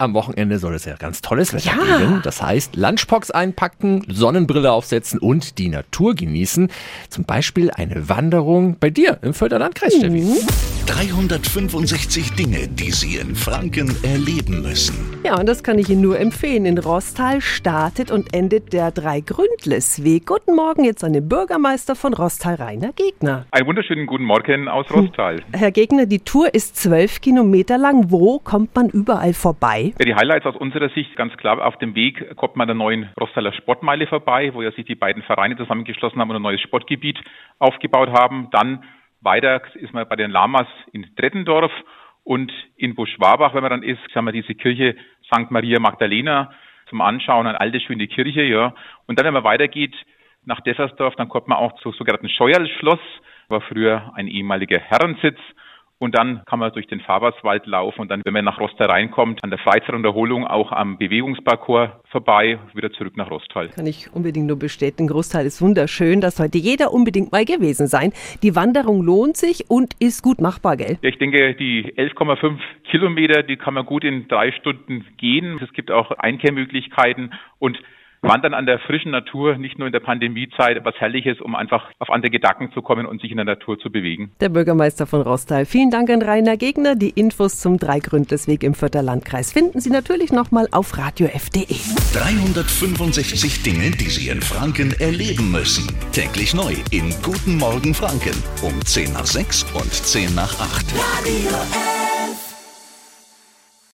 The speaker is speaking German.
Am Wochenende soll es ja ganz tolles Wetter Ja. geben. Das heißt, Lunchbox einpacken, Sonnenbrille aufsetzen und die Natur genießen. Zum Beispiel eine Wanderung bei dir im Fürther Landkreis, Steffi. 365 Dinge, die Sie in Franken erleben müssen. Ja, und das kann ich Ihnen nur empfehlen. In Rostal startet und endet der Dreigründlesweg. Guten Morgen jetzt an den Bürgermeister von Rostal, Rainer Gegner. Einen wunderschönen guten Morgen aus Rostal. Herr Gegner, die Tour ist zwölf Kilometer lang. Wo kommt man überall vorbei? Ja, die Highlights aus unserer Sicht ganz klar. Auf dem Weg kommt man an der neuen Rostaler Sportmeile vorbei, wo ja sich die beiden Vereine zusammengeschlossen haben und ein neues Sportgebiet aufgebaut haben. Dann weiter ist man bei den Lamas in Trettendorf und in Buschwabach, wenn man dann ist, haben wir diese Kirche St. Maria Magdalena zum Anschauen, eine alte, schöne Kirche, ja. Und dann, wenn man weitergeht nach Dessersdorf, dann kommt man auch zu sogenannten Scheuerl-Schloss, war früher ein ehemaliger Herrensitz. Und dann kann man durch den Faberswald laufen und dann, wenn man nach Rostal reinkommt, an der Freizeit und Erholung auch am Bewegungsparcours vorbei, wieder zurück nach Rostal. Kann ich unbedingt nur bestätigen. Großteil ist wunderschön. Das sollte jeder unbedingt mal gewesen sein. Die Wanderung lohnt sich und ist gut machbar, gell? Ja, ich denke, die 11,5 Kilometer, die kann man gut in drei Stunden gehen. Es gibt auch Einkehrmöglichkeiten und Wandern an der frischen Natur, nicht nur in der Pandemiezeit, was Herrliches, um einfach auf andere Gedanken zu kommen und sich in der Natur zu bewegen. Der Bürgermeister von Rostal. Vielen Dank an Rainer Gegner. Die Infos zum Dreigründlesweg im Vierter Landkreis finden Sie natürlich nochmal auf radiof.de. 365 Dinge, die Sie in Franken erleben müssen. Täglich neu in Guten Morgen Franken um 10 nach 6 und 10 nach 8. Radio F.